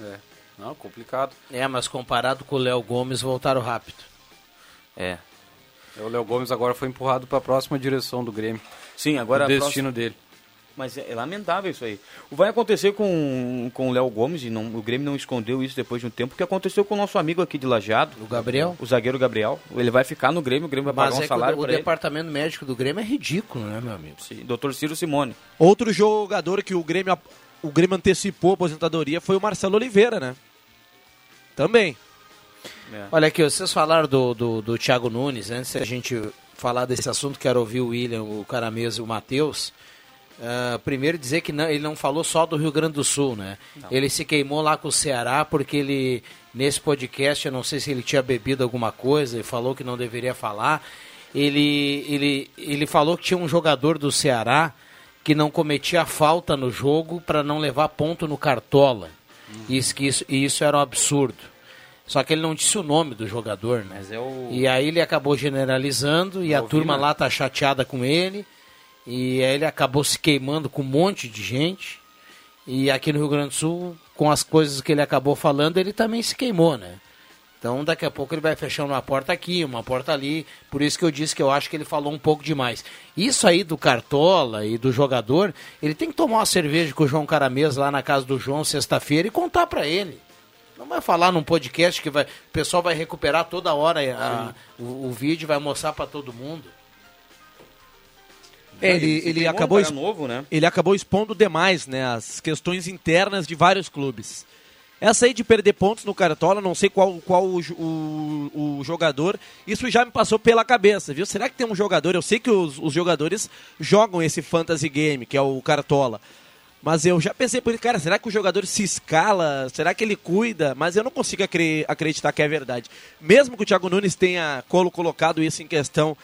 É. Não, complicado. É, mas comparado com o Léo Gomes, voltaram rápido. É. O Léo Gomes agora foi empurrado para a próxima direção do Grêmio. Sim, agora o a destino próxima- dele. Mas é, é lamentável isso aí. O vai acontecer com, com o Léo Gomes, e não, o Grêmio não escondeu isso depois de um tempo, o que aconteceu com o nosso amigo aqui de Lajado. O Gabriel? O zagueiro Gabriel. Ele vai ficar no Grêmio, o Grêmio vai Mas pagar é um salário que o, o ele. departamento médico do Grêmio é ridículo, né, meu amigo? Sim, Dr. Ciro Simone. Outro jogador que o Grêmio, o Grêmio antecipou a aposentadoria foi o Marcelo Oliveira, né? Também. Olha aqui, vocês falaram do, do, do Thiago Nunes, antes da gente falar desse assunto, quero ouvir o William, o Caramês e o Matheus. Ah, primeiro dizer que não, ele não falou só do Rio Grande do Sul, né? Ele se queimou lá com o Ceará porque ele, nesse podcast, eu não sei se ele tinha bebido alguma coisa e falou que não deveria falar. Ele, ele, ele falou que tinha um jogador do Ceará que não cometia falta no jogo para não levar ponto no cartola. Isso, que isso, e isso era um absurdo. Só que ele não disse o nome do jogador, né? É o. E aí ele acabou generalizando e a ouvi, turma né? lá tá chateada com ele. E aí ele acabou se queimando com um monte de gente. E aqui no Rio Grande do Sul, com as coisas que ele acabou falando, ele também se queimou, né? Então daqui a pouco ele vai fechando uma porta aqui, uma porta ali. Por isso que eu disse que eu acho que ele falou um pouco demais. Isso aí do Cartola e do jogador, ele tem que tomar uma cerveja com o João Caramês lá na casa do João sexta-feira e contar pra ele. Não vai falar num podcast que vai, o pessoal vai recuperar toda hora a- o, o vídeo, vai mostrar pra todo mundo. É, ele, ele acabou novo, né? ele acabou expondo demais né, as questões internas de vários clubes. Essa aí de perder pontos no Cartola, não sei qual, qual o, o, o jogador, isso já me passou pela cabeça, viu? Será que tem um jogador? Eu sei que os, os jogadores jogam esse fantasy game, que é o Cartola. Mas eu já pensei por ele, cara, será que o jogador se escala? Será que ele cuida? Mas eu não consigo acre- acreditar que é verdade. Mesmo que o Thiago Nunes tenha colo- colocado isso em questão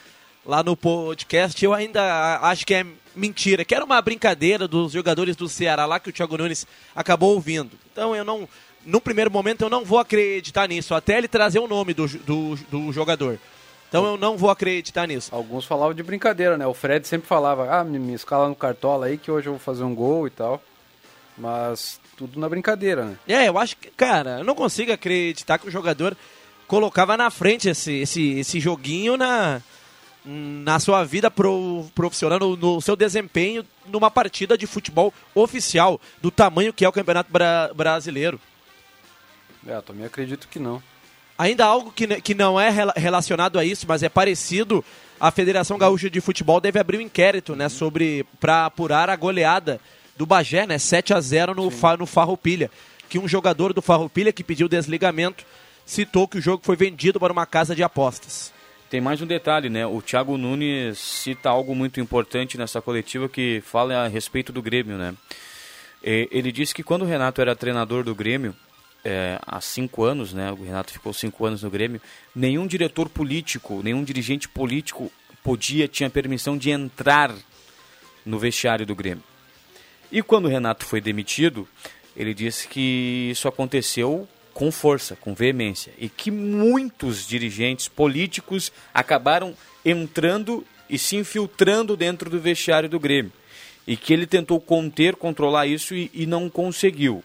lá no podcast, eu ainda acho que é mentira, que era uma brincadeira dos jogadores do Ceará lá que o Thiago Nunes acabou ouvindo. Então eu não, no primeiro momento eu não vou acreditar nisso, até ele trazer o nome do, do, do jogador. Então eu não vou acreditar nisso. Alguns falavam de brincadeira, né? O Fred sempre falava, ah, me, me escala no cartola aí que hoje eu vou fazer um gol e tal. Mas tudo na brincadeira, né? É, eu acho que, cara, eu não consigo acreditar que o jogador colocava na frente esse, esse, esse joguinho na, na sua vida pro, profissional, no, no, seu desempenho numa partida de futebol oficial, do tamanho que é o Campeonato Bra Brasileiro. É, também acredito que não. Ainda algo que, que não é relacionado a isso, mas é parecido, a Federação Gaúcha de Futebol deve abrir um inquérito, né, sobre para apurar a goleada do Bagé, né, 7 a 0 no, fa, no Farroupilha, que um jogador do Farroupilha que pediu desligamento citou que o jogo foi vendido para uma casa de apostas. Tem mais um detalhe, né? O Thiago Nunes cita algo muito importante nessa coletiva que fala a respeito do Grêmio, né? Ele disse que quando o Renato era treinador do Grêmio, é, há cinco anos, né? O Renato ficou cinco anos no Grêmio. Nenhum diretor político, nenhum dirigente político podia, tinha permissão de entrar no vestiário do Grêmio. E quando o Renato foi demitido, ele disse que isso aconteceu com força, com veemência, e que muitos dirigentes políticos acabaram entrando e se infiltrando dentro do vestiário do Grêmio. E que ele tentou conter, controlar isso e, e não conseguiu.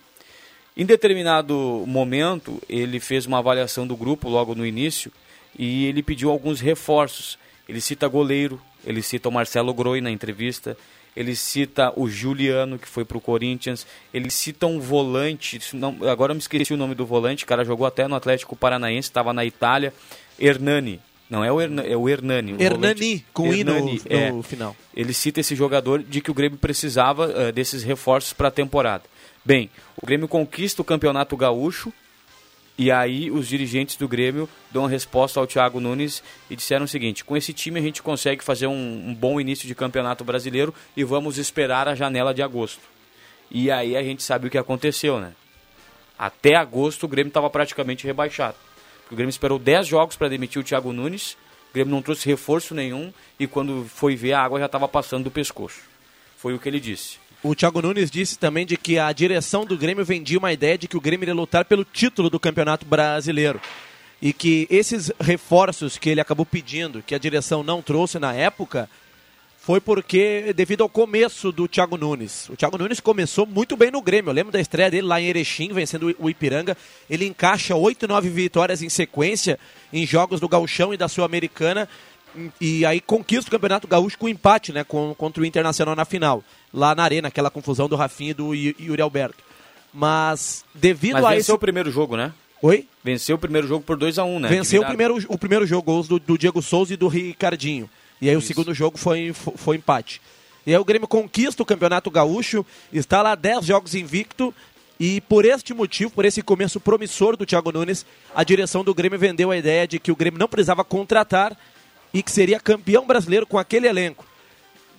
Em determinado momento, ele fez uma avaliação do grupo logo no início e ele pediu alguns reforços. Ele cita goleiro, ele cita o Marcelo Groi na entrevista, ele cita o Juliano, que foi para o Corinthians, ele cita um volante, não, agora eu me esqueci o nome do volante, o cara jogou até no Atlético Paranaense, estava na Itália, Hernani. Não, é o, Hernani, é o Hernani. Hernani, com Hernani, I no, no é, final. Ele cita esse jogador de que o Grêmio precisava uh, desses reforços para a temporada. Bem, o Grêmio conquista o Campeonato Gaúcho, e aí os dirigentes do Grêmio dão resposta ao Thiago Nunes e disseram o seguinte: com esse time a gente consegue fazer um, um, bom início de campeonato brasileiro e vamos esperar a janela de agosto. E aí a gente sabe o que aconteceu, né? Até agosto o Grêmio estava praticamente rebaixado. O Grêmio esperou 10 jogos para demitir o Thiago Nunes, o Grêmio não trouxe reforço nenhum e quando foi ver a água já estava passando do pescoço. Foi o que ele disse. O Thiago Nunes disse também de que a direção do Grêmio vendia uma ideia de que o Grêmio iria lutar pelo título do Campeonato Brasileiro. E que esses reforços que ele acabou pedindo, que a direção não trouxe na época, foi porque devido ao começo do Thiago Nunes. O Thiago Nunes começou muito bem no Grêmio. Eu lembro da estreia dele lá em Erechim, vencendo o Ipiranga. Ele encaixa oito, nove vitórias em sequência em jogos do Gauchão e da Sul-Americana. E aí conquista o Campeonato Gaúcho com empate, né, contra o Internacional na final lá na arena, aquela confusão do Rafinha e do Yuri Alberto. Mas devido Mas a venceu esse... o primeiro jogo, né? Oi? Venceu o primeiro jogo por 2 a 1 um, né? Venceu o primeiro, o primeiro jogo, gols do, do, Diego Souza e do Ricardinho. E aí Isso. o segundo jogo foi, foi, foi empate. E aí o Grêmio conquista o Campeonato Gaúcho, está lá 10 jogos invicto, e por este motivo, por esse começo promissor do Thiago Nunes, a direção do Grêmio vendeu a ideia de que o Grêmio não precisava contratar e que seria campeão brasileiro com aquele elenco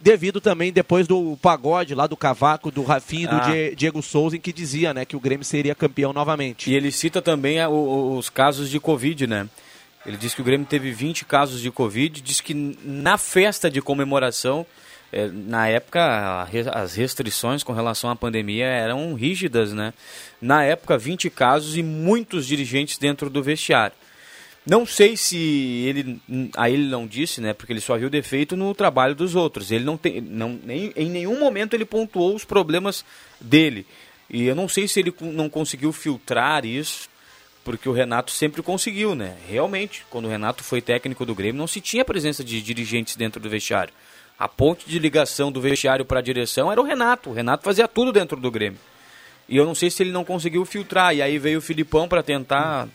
devido também depois do pagode lá do Cavaco, do Rafinha e do ah. Diego Souza, em que dizia né, que o Grêmio seria campeão novamente. E ele cita também a, os casos de Covid, né? Ele diz que o Grêmio teve 20 casos de Covid, diz que na festa de comemoração, é, na época as restrições com relação à pandemia eram rígidas, né? Na época 20 casos e muitos dirigentes dentro do vestiário. Não sei se ele. A ele não disse, né? Porque ele só viu defeito no trabalho dos outros. Ele não tem. Não, nem, em nenhum momento ele pontuou os problemas dele. E eu não sei se ele não conseguiu filtrar isso, porque o Renato sempre conseguiu, né? Realmente, quando o Renato foi técnico do Grêmio, não se tinha presença de dirigentes dentro do vestiário. A ponte de ligação do vestiário para a direção era o Renato. O Renato fazia tudo dentro do Grêmio. E eu não sei se ele não conseguiu filtrar. E aí veio o Filipão para tentar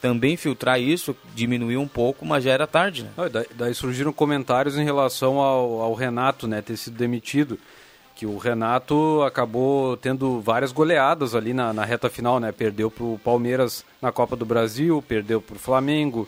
também filtrar isso, diminuiu um pouco, mas já era tarde, né? daí, daí, surgiram comentários em relação ao, ao, Renato, né, ter sido demitido, que o Renato acabou tendo várias goleadas ali na, na reta final, né? Perdeu para o Palmeiras na Copa do Brasil, perdeu para o Flamengo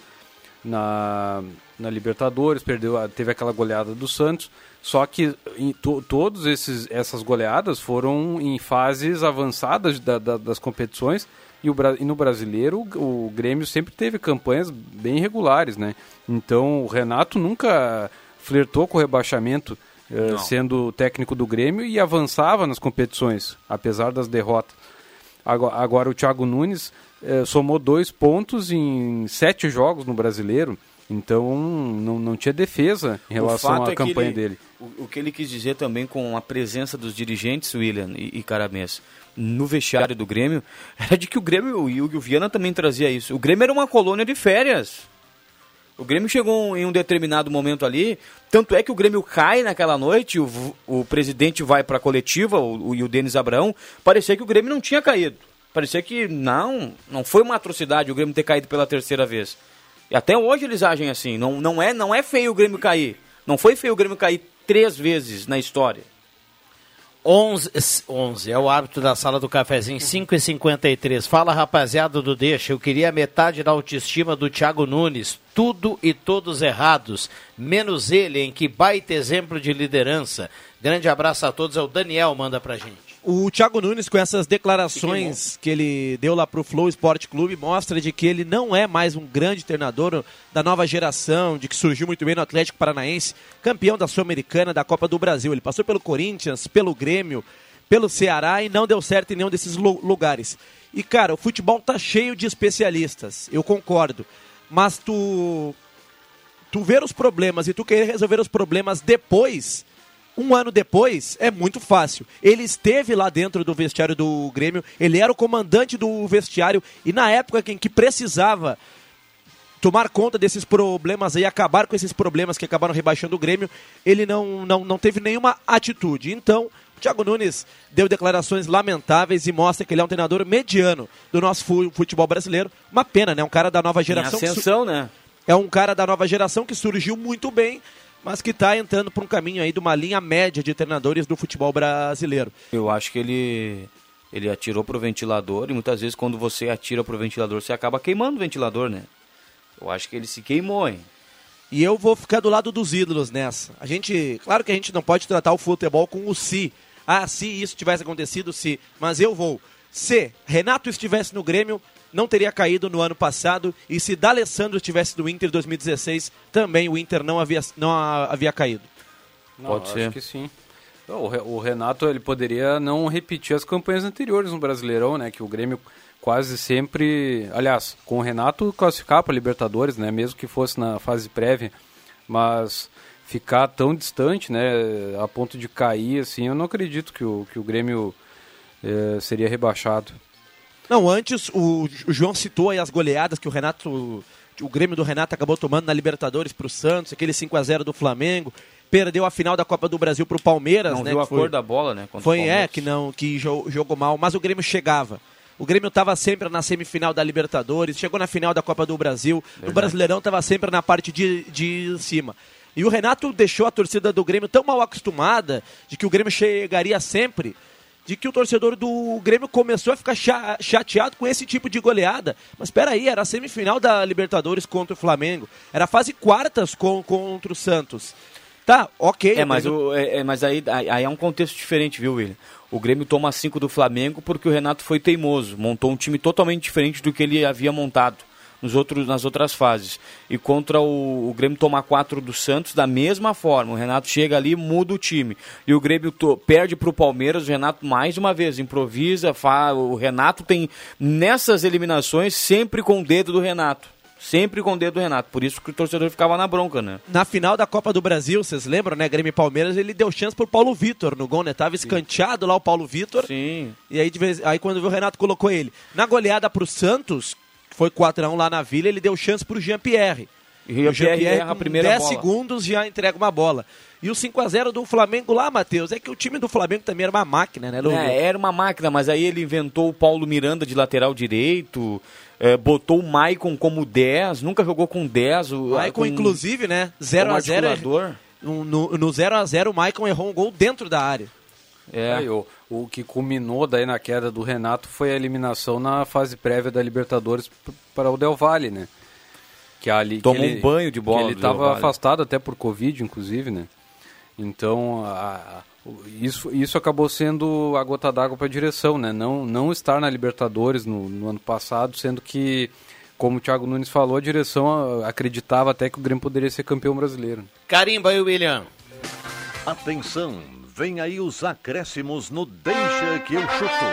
na, na Libertadores, perdeu, teve aquela goleada do Santos. Só que em to, todos esses essas goleadas foram em fases avançadas da, da, das competições e, o, e no brasileiro, o, o Grêmio sempre teve campanhas bem regulares, né? Então o Renato nunca flertou com o rebaixamento, eh, sendo técnico do Grêmio, e avançava nas competições, apesar das derrotas. Agora, agora o Thiago Nunes eh, somou dois pontos em sete jogos no brasileiro. Então não, não tinha defesa em relação à é campanha ele, dele. O, que ele quis dizer também com a presença dos dirigentes, William e, e Caramês, no vestiário do Grêmio era de que o Grêmio, e o Viana também trazia isso, o Grêmio era uma colônia de férias. O Grêmio chegou em um determinado momento ali, tanto é que o Grêmio cai naquela noite, o, o presidente vai para a coletiva, o, o, e o Denis Abraão, parecia que o Grêmio não tinha caído. Parecia que não, não foi uma atrocidade o Grêmio ter caído pela terceira vez. E até hoje eles agem assim, não, não, é, não é feio o Grêmio cair. Não foi feio o Grêmio cair três vezes na história. 11, 11 é o árbitro da sala do cafezinho, 5 e 53 Fala rapaziada do Deixa, eu queria metade da autoestima do Thiago Nunes. Tudo e todos errados, menos ele, em que baita exemplo de liderança. Grande abraço a todos, é o Daniel, manda pra gente. O Thiago Nunes, com essas declarações que ele deu lá para o Flow Esporte Clube, mostra de que ele não é mais um grande treinador da nova geração, de que surgiu muito bem no Atlético Paranaense, campeão da Sul-Americana, da Copa do Brasil. Ele passou pelo Corinthians, pelo Grêmio, pelo Ceará e não deu certo em nenhum desses lugares. E, cara, o futebol tá cheio de especialistas, eu concordo. Mas tu, tu ver os problemas e tu querer resolver os problemas depois um ano depois, é muito fácil. Ele esteve lá dentro do vestiário do Grêmio, ele era o comandante do vestiário e na época em que precisava tomar conta desses problemas e acabar com esses problemas que acabaram rebaixando o Grêmio, ele não, não, não teve nenhuma atitude. Então, o Thiago Nunes deu declarações lamentáveis e mostra que ele é um treinador mediano do nosso futebol brasileiro. Uma pena, né? Um cara da nova geração. Em ascensão, né? É um cara da nova geração que surgiu muito bem mas que está entrando para um caminho aí de uma linha média de treinadores do futebol brasileiro. Eu acho que ele ele atirou pro ventilador e muitas vezes quando você atira pro ventilador você acaba queimando o ventilador, né? Eu acho que ele se queimou, hein? E eu vou ficar do lado dos ídolos nessa. A gente, claro que a gente não pode tratar o futebol com o se. Ah, se isso tivesse acontecido, se. Mas eu vou. Se Renato estivesse no Grêmio, não teria caído no ano passado e se D'Alessandro estivesse no Inter 2016, também o Inter não havia, não havia caído. Não, Pode ser. Acho que sim. O Renato ele poderia não repetir as campanhas anteriores no Brasileirão, né? Que o Grêmio quase sempre, aliás, com o Renato classificar para Libertadores, né? Mesmo que fosse na fase prévia, mas ficar tão distante, né? A ponto de cair, assim, eu não acredito que o, que o Grêmio eh, seria rebaixado. Não, antes o, o João citou aí as goleadas que o Renato, o Grêmio do Renato acabou tomando na Libertadores para o Santos, aquele 5 a 0 do Flamengo, perdeu a final da Copa do Brasil para o Palmeiras, não né? Viu a foi, cor da bola, né? Foi é que não que jogou mal, mas o Grêmio chegava. O Grêmio estava sempre na semifinal da Libertadores, chegou na final da Copa do Brasil, Verdade. no Brasileirão estava sempre na parte de, de cima. E o Renato deixou a torcida do Grêmio tão mal acostumada de que o Grêmio chegaria sempre de que o torcedor do Grêmio começou a ficar chateado com esse tipo de goleada. Mas espera aí, era a semifinal da Libertadores contra o Flamengo. Era a fase quartas com, contra o Santos. Tá, ok. É, mas, o, é, é, mas aí, aí é um contexto diferente, viu, William? O Grêmio toma cinco do Flamengo porque o Renato foi teimoso, montou um time totalmente diferente do que ele havia montado nos outros, nas outras fases. E contra o, o Grêmio tomar quatro do Santos, da mesma forma. O Renato chega ali muda o time. E o Grêmio to, perde para o Palmeiras, o Renato mais uma vez improvisa. Fa, o Renato tem nessas eliminações sempre com o dedo do Renato. Sempre com o dedo do Renato. Por isso que o torcedor ficava na bronca, né? Na final da Copa do Brasil, vocês lembram, né? Grêmio e Palmeiras, ele deu chance pro Paulo Vitor no gol, né? Tava escanteado lá o Paulo Vitor. Sim. E aí, de vez, aí quando o Renato colocou ele. Na goleada pro Santos, foi 4x1 lá na Vila, ele deu chance para o Jean-Pierre. E o Jean-Pierre erra a primeira 10 bola. segundos já entrega uma bola. E o 5x0 do Flamengo lá, Matheus, é que o time do Flamengo também era uma máquina, né, É, era uma máquina, mas aí ele inventou o Paulo Miranda de lateral direito, é, botou o Maicon como 10, nunca jogou com 10. O Maicon, inclusive, né, 0x0. No 0x0 o Maicon errou um gol dentro da área. É. Aí, o, o que culminou daí na queda do Renato foi a eliminação na fase prévia da Libertadores para o Del Valle, né? Que ali tomou um banho de bola. ele estava afastado até por Covid, inclusive, né? Então, a, a, isso, isso acabou sendo a gota d'água para a direção, né? Não, não estar na Libertadores no, no, ano passado, sendo que, como o Thiago Nunes falou, a direção acreditava até que o Grêmio poderia ser campeão brasileiro. Carimba aí, William. Atenção, Vem aí os acréscimos no Deixa que eu chuto.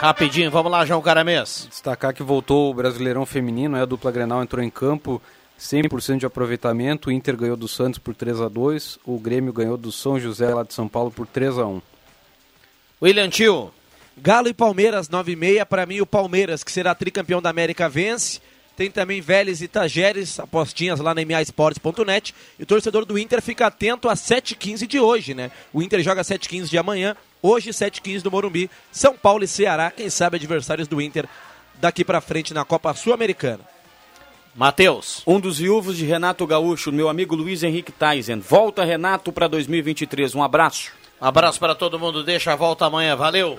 Rapidinho, vamos lá, João Caramês. Destacar que voltou o Brasileirão Feminino, né? a dupla Grenal entrou em campo, 100% de aproveitamento, o Inter ganhou do Santos por 3 a 2 o Grêmio ganhou do São José lá de São Paulo por 3 a 1 William Tio. Galo e Palmeiras, 9 e meia. Para mim, o Palmeiras, que será tricampeão da América, vence. Tem também Vélez e Tajeres, apostinhas lá na maesportes.net. E o torcedor do Inter fica atento às 7h15 de hoje, né? O Inter joga 7h15 de amanhã, hoje 7h15 do Morumbi. São Paulo e Ceará, quem sabe adversários do Inter daqui para frente na Copa Sul-Americana. Matheus. Um dos viúvos de Renato Gaúcho, meu amigo Luiz Henrique Tyson. Volta, Renato, para 2023. Um abraço. Um abraço para todo mundo. Deixa a volta amanhã. Valeu.